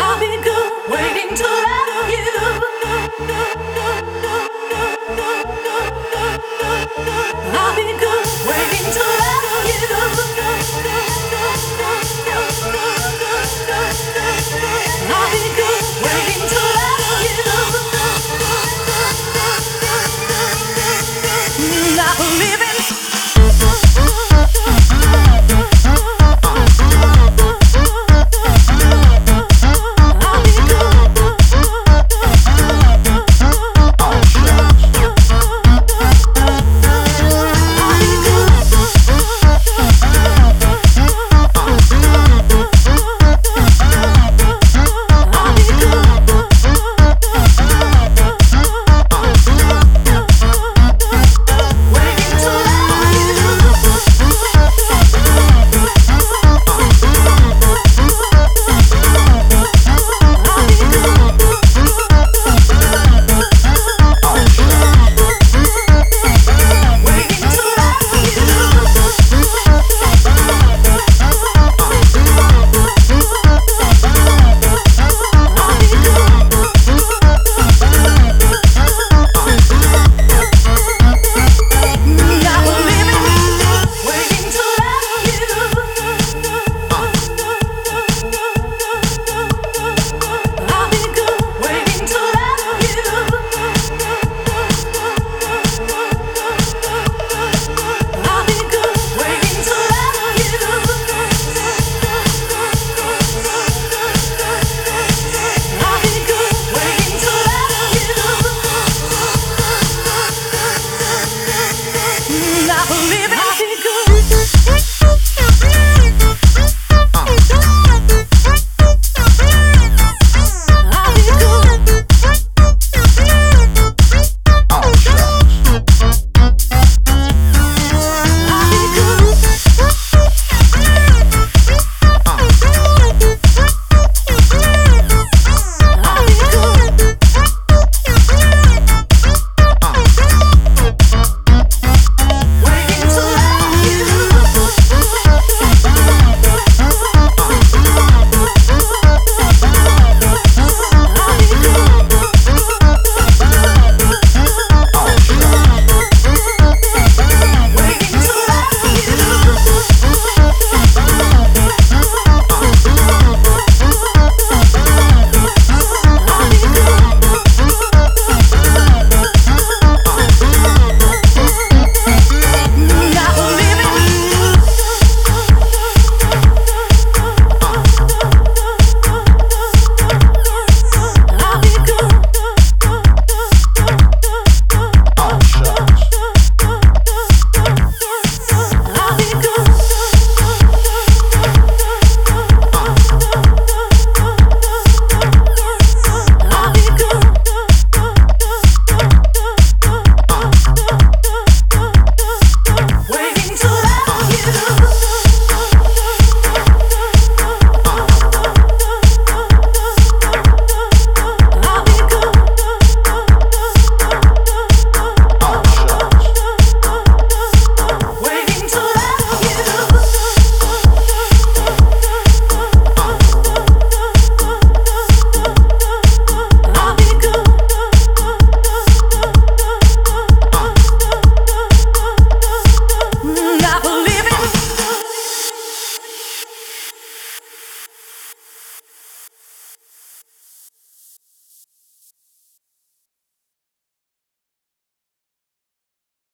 I'll be